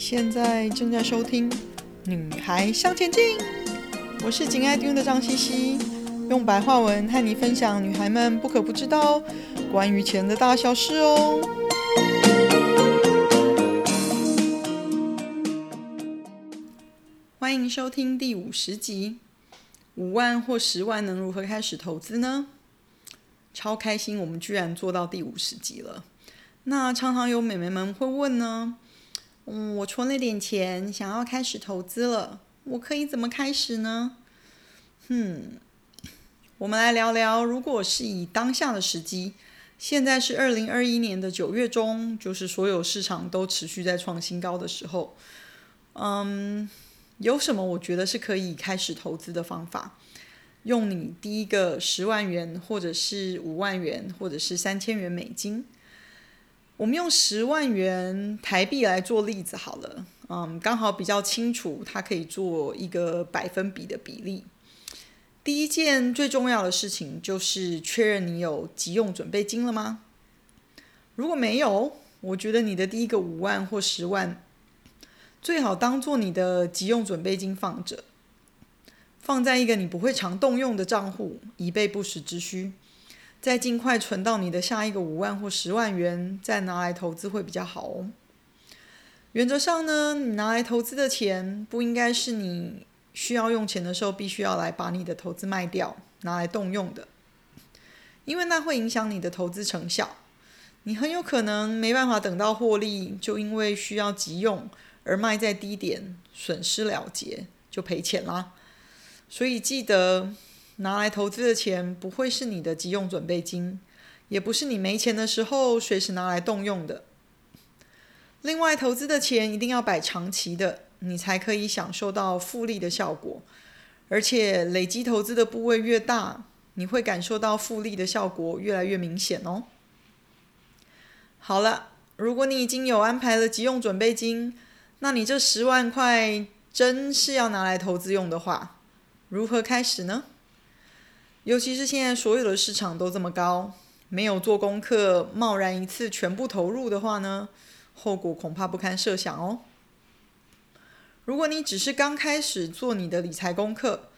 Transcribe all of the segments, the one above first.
现在正在收听《女孩向前进》，我是紧爱听的张茜茜，用白话文和你分享女孩们不可不知道关于钱的大小事哦。欢迎收听第五十集，五万或十万能如何开始投资呢？超开心，我们居然做到第五十集了。那常常有美眉们会问呢，嗯，我存了点钱，想要开始投资了，我可以怎么开始呢？嗯，我们来聊聊，如果是以当下的时机，现在是二零二一年的九月中，就是所有市场都持续在创新高的时候，嗯，有什么我觉得是可以开始投资的方法？用你第一个十万元，或者是五万元，或者是三千元美金。我们用十万元台币来做例子好了，嗯，刚好比较清楚，它可以做一个百分比的比例。第一件最重要的事情就是确认你有急用准备金了吗？如果没有，我觉得你的第一个五万或十万，最好当做你的急用准备金放着，放在一个你不会常动用的账户，以备不时之需。再尽快存到你的下一个五万或十万元，再拿来投资会比较好哦。原则上呢，你拿来投资的钱不应该是你需要用钱的时候必须要来把你的投资卖掉，拿来动用的，因为那会影响你的投资成效。你很有可能没办法等到获利，就因为需要急用而卖在低点，损失了结，就赔钱啦。所以记得。拿来投资的钱不会是你的急用准备金，也不是你没钱的时候随时拿来动用的。另外，投资的钱一定要摆长期的，你才可以享受到复利的效果。而且，累积投资的部位越大，你会感受到复利的效果越来越明显哦。好了，如果你已经有安排了急用准备金，那你这十万块真是要拿来投资用的话，如何开始呢？尤其是现在所有的市场都这么高，没有做功课，贸然一次全部投入的话呢，后果恐怕不堪设想哦。如果你只是刚开始做你的理财功课，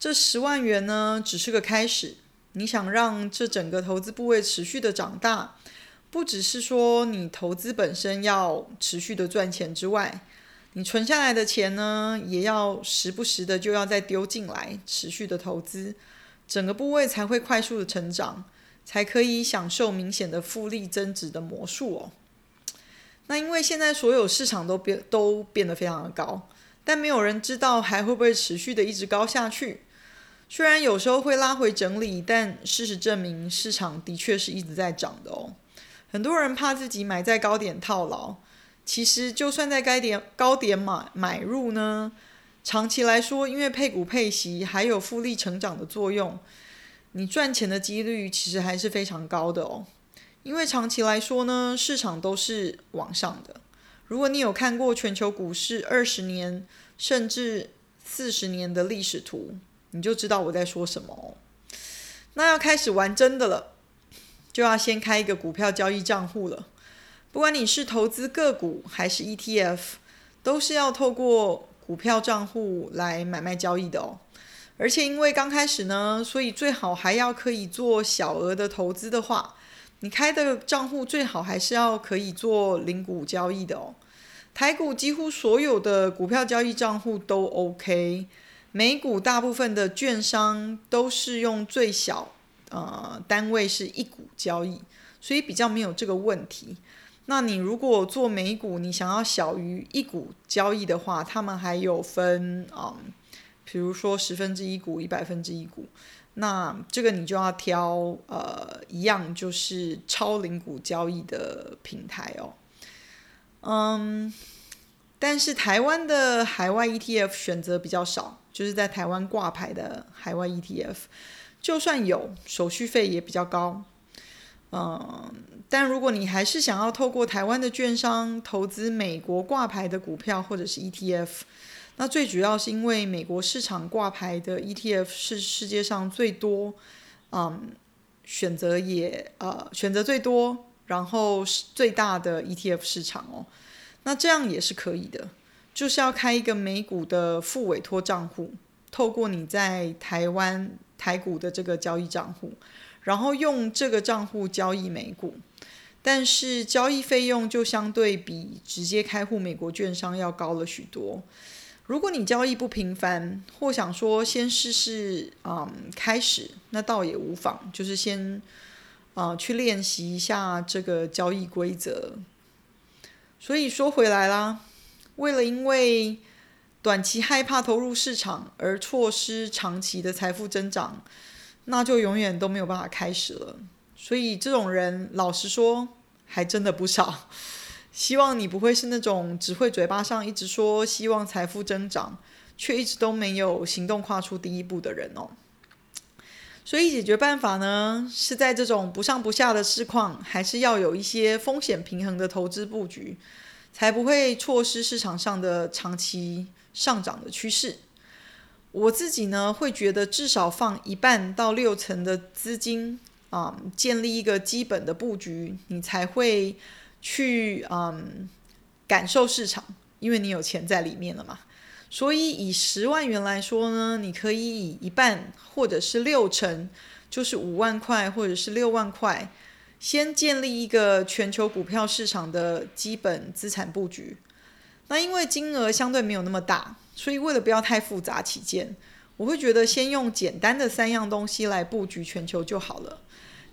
这十万元呢，只是个开始。你想让这整个投资部位持续的长大，不只是说你投资本身要持续的赚钱之外，你存下来的钱呢，也要时不时的就要再丢进来，持续的投资。整个部位才会快速的成长，才可以享受明显的复利增值的魔术哦。那因为现在所有市场都变都变得非常的高，但没有人知道还会不会持续的一直高下去。虽然有时候会拉回整理，但事实证明市场的确是一直在涨的哦。很多人怕自己买在高点套牢，其实就算在该点高点买买入呢。长期来说，因为配股配息还有复利成长的作用，你赚钱的几率其实还是非常高的哦。因为长期来说呢，市场都是往上的。如果你有看过全球股市二十年甚至四十年的历史图，你就知道我在说什么哦。那要开始玩真的了，就要先开一个股票交易账户了。不管你是投资个股还是 ETF，都是要透过。股票账户来买卖交易的哦，而且因为刚开始呢，所以最好还要可以做小额的投资的话，你开的账户最好还是要可以做零股交易的哦。台股几乎所有的股票交易账户都 OK，美股大部分的券商都是用最小呃单位是一股交易，所以比较没有这个问题。那你如果做美股，你想要小于一股交易的话，他们还有分啊、嗯，比如说十分之一股、一百分之一股，那这个你就要挑呃一样就是超零股交易的平台哦。嗯，但是台湾的海外 ETF 选择比较少，就是在台湾挂牌的海外 ETF，就算有，手续费也比较高。嗯，但如果你还是想要透过台湾的券商投资美国挂牌的股票或者是 ETF，那最主要是因为美国市场挂牌的 ETF 是世界上最多，嗯，选择也呃选择最多，然后最大的 ETF 市场哦。那这样也是可以的，就是要开一个美股的副委托账户，透过你在台湾台股的这个交易账户，然后用这个账户交易美股，但是交易费用就相对比直接开户美国券商要高了许多。如果你交易不频繁，或想说先试试，嗯，开始，那倒也无妨，就是先，啊、去练习一下这个交易规则。所以说回来啦，为了因为短期害怕投入市场而错失长期的财富增长，那就永远都没有办法开始了。所以这种人，老实说，还真的不少。希望你不会是那种只会嘴巴上一直说希望财富增长，却一直都没有行动跨出第一步的人哦。所以解决办法呢，是在这种不上不下的市况，还是要有一些风险平衡的投资布局，才不会错失市场上的长期上涨的趋势。我自己呢，会觉得至少放一半到六成的资金啊，建立一个基本的布局，你才会。去嗯感受市场，因为你有钱在里面了嘛。所以以十万元来说呢，你可以以一半或者是六成，就是五万块或者是六万块，先建立一个全球股票市场的基本资产布局。那因为金额相对没有那么大，所以为了不要太复杂起见，我会觉得先用简单的三样东西来布局全球就好了。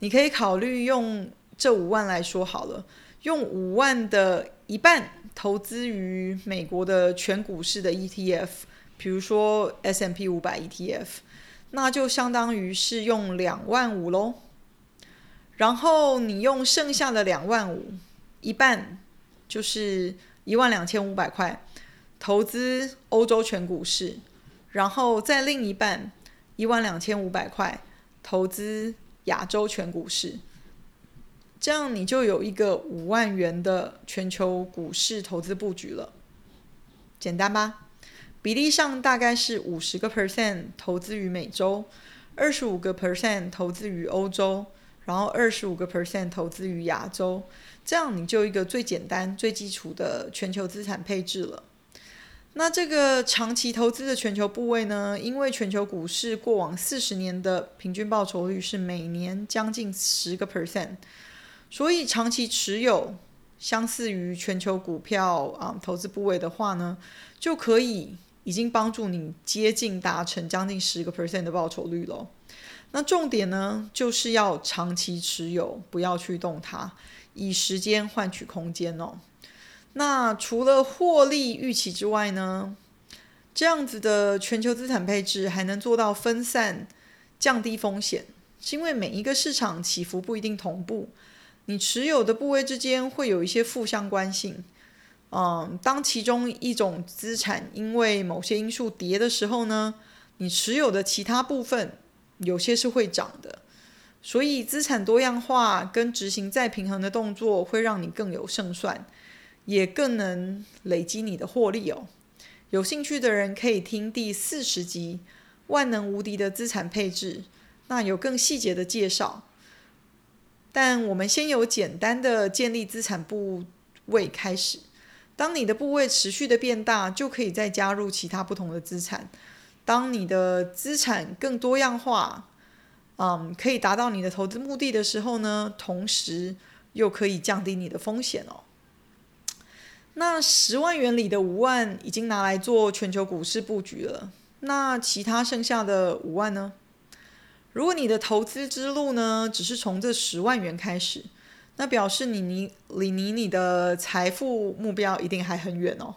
你可以考虑用这五万来说好了。用五万的一半投资于美国的全股市的 ETF，比如说 S&P 五百 ETF，那就相当于是用两万五喽。然后你用剩下的两万五，一半就是一万两千五百块投资欧洲全股市，然后在另一半一万两千五百块投资亚洲全股市。这样你就有一个五万元的全球股市投资布局了，简单吧？比例上大概是五十个 percent 投资于美洲，二十五个 percent 投资于欧洲，然后二十五个 percent 投资于亚洲。这样你就一个最简单、最基础的全球资产配置了。那这个长期投资的全球部位呢？因为全球股市过往四十年的平均报酬率是每年将近十个 percent。所以长期持有，相似于全球股票啊、投资部位的话呢，就可以已经帮助你接近达成将近十个 percent 的报酬率喽。那重点呢，就是要长期持有，不要去动它，以时间换取空间哦。那除了获利预期之外呢，这样子的全球资产配置还能做到分散、降低风险，是因为每一个市场起伏不一定同步。你持有的部位之间会有一些负相关性，嗯，当其中一种资产因为某些因素跌的时候呢，你持有的其他部分有些是会涨的，所以资产多样化跟执行再平衡的动作会让你更有胜算，也更能累积你的获利哦。有兴趣的人可以听第四十集《万能无敌的资产配置》，那有更细节的介绍。但我们先由简单的建立资产部位开始。当你的部位持续的变大，就可以再加入其他不同的资产。当你的资产更多样化，嗯，可以达到你的投资目的的时候呢，同时又可以降低你的风险哦。那十万元里的五万已经拿来做全球股市布局了，那其他剩下的五万呢？如果你的投资之路呢，只是从这十万元开始，那表示你离离你你的财富目标一定还很远哦。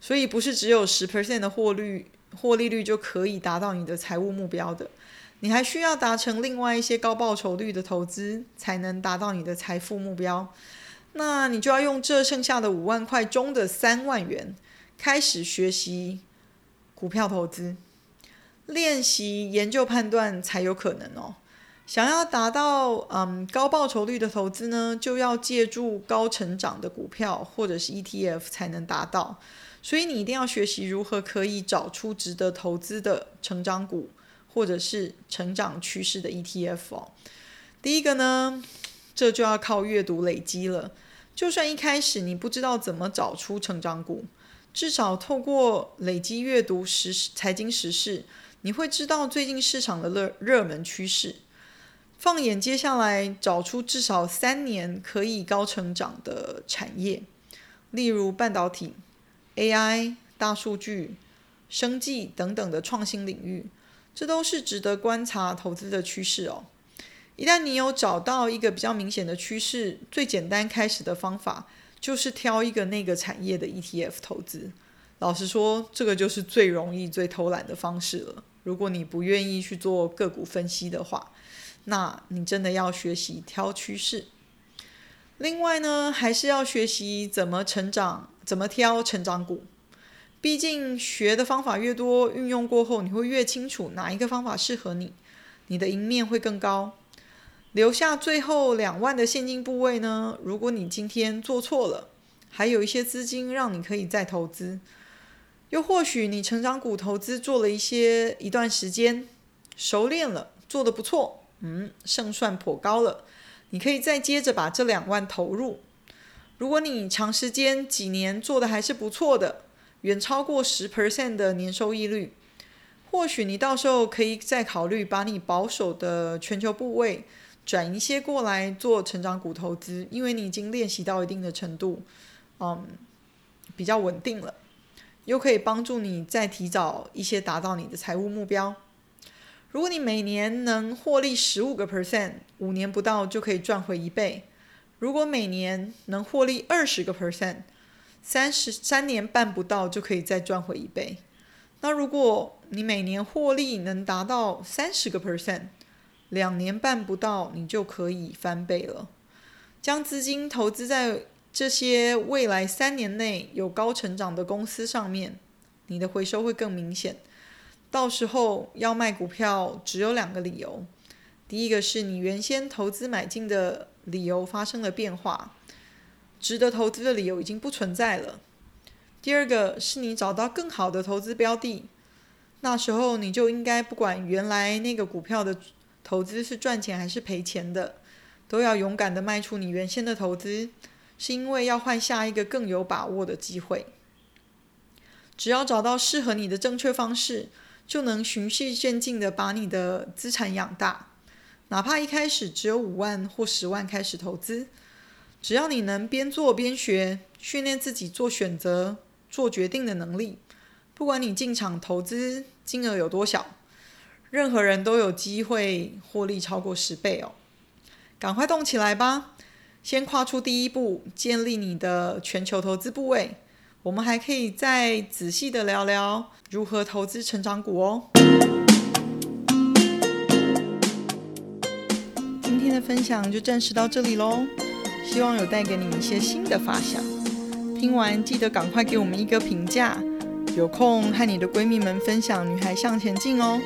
所以不是只有十 percent 的获率获利率就可以达到你的财务目标的，你还需要达成另外一些高报酬率的投资，才能达到你的财富目标。那你就要用这剩下的五万块中的三万元，开始学习股票投资。练习研究判断才有可能哦。想要达到嗯高报酬率的投资呢，就要借助高成长的股票或者是 ETF 才能达到。所以你一定要学习如何可以找出值得投资的成长股或者是成长趋势的 ETF 哦。第一个呢，这就要靠阅读累积了。就算一开始你不知道怎么找出成长股，至少透过累积阅读时财经时事，你会知道最近市场的热热门趋势。放眼接下来，找出至少三年可以高成长的产业，例如半导体、AI、大数据、生技等等的创新领域，这都是值得观察投资的趋势哦。一旦你有找到一个比较明显的趋势，最简单开始的方法就是挑一个那个产业的 ETF 投资。老实说，这个就是最容易、最偷懒的方式了。如果你不愿意去做个股分析的话，那你真的要学习挑趋势。另外呢，还是要学习怎么成长，怎么挑成长股。毕竟学的方法越多，运用过后你会越清楚哪一个方法适合你，你的赢面会更高。留下最后两万的现金部位呢，如果你今天做错了，还有一些资金让你可以再投资。又或许你成长股投资做了一些一段时间，熟练了，做得不错。嗯，胜算颇高了，你可以再接着把这两万投入。如果你长时间几年做的还是不错的，远超过十 percent 的年收益率，或许你到时候可以再考虑把你保守的全球部位转一些过来做成长股投资，因为你已经练习到一定的程度，嗯，比较稳定了，又可以帮助你再提早一些达到你的财务目标。如果你每年能获利十五个 percent，五年不到就可以赚回一倍；如果每年能获利二十个 percent，三十三年半不到就可以再赚回一倍。那如果你每年获利能达到三十个 percent，两年半不到你就可以翻倍了。将资金投资在这些未来三年内有高成长的公司上面，你的回收会更明显。到时候要卖股票，只有两个理由：第一个是你原先投资买进的理由发生了变化，值得投资的理由已经不存在了；第二个是你找到更好的投资标的，那时候你就应该不管原来那个股票的投资是赚钱还是赔钱的，都要勇敢地卖出你原先的投资，是因为要换下一个更有把握的机会。只要找到适合你的正确方式。就能循序渐进地把你的资产养大，哪怕一开始只有五万或十万开始投资，只要你能边做边学，训练自己做选择、做决定的能力，不管你进场投资金额有多小，任何人都有机会获利超过十倍哦！赶快动起来吧，先跨出第一步，建立你的全球投资部位。我们还可以再仔细的聊聊如何投资成长股哦。今天的分享就暂时到这里喽，希望有带给你们一些新的发想。听完记得赶快给我们一个评价，有空和你的闺蜜们分享《女孩向前进》哦。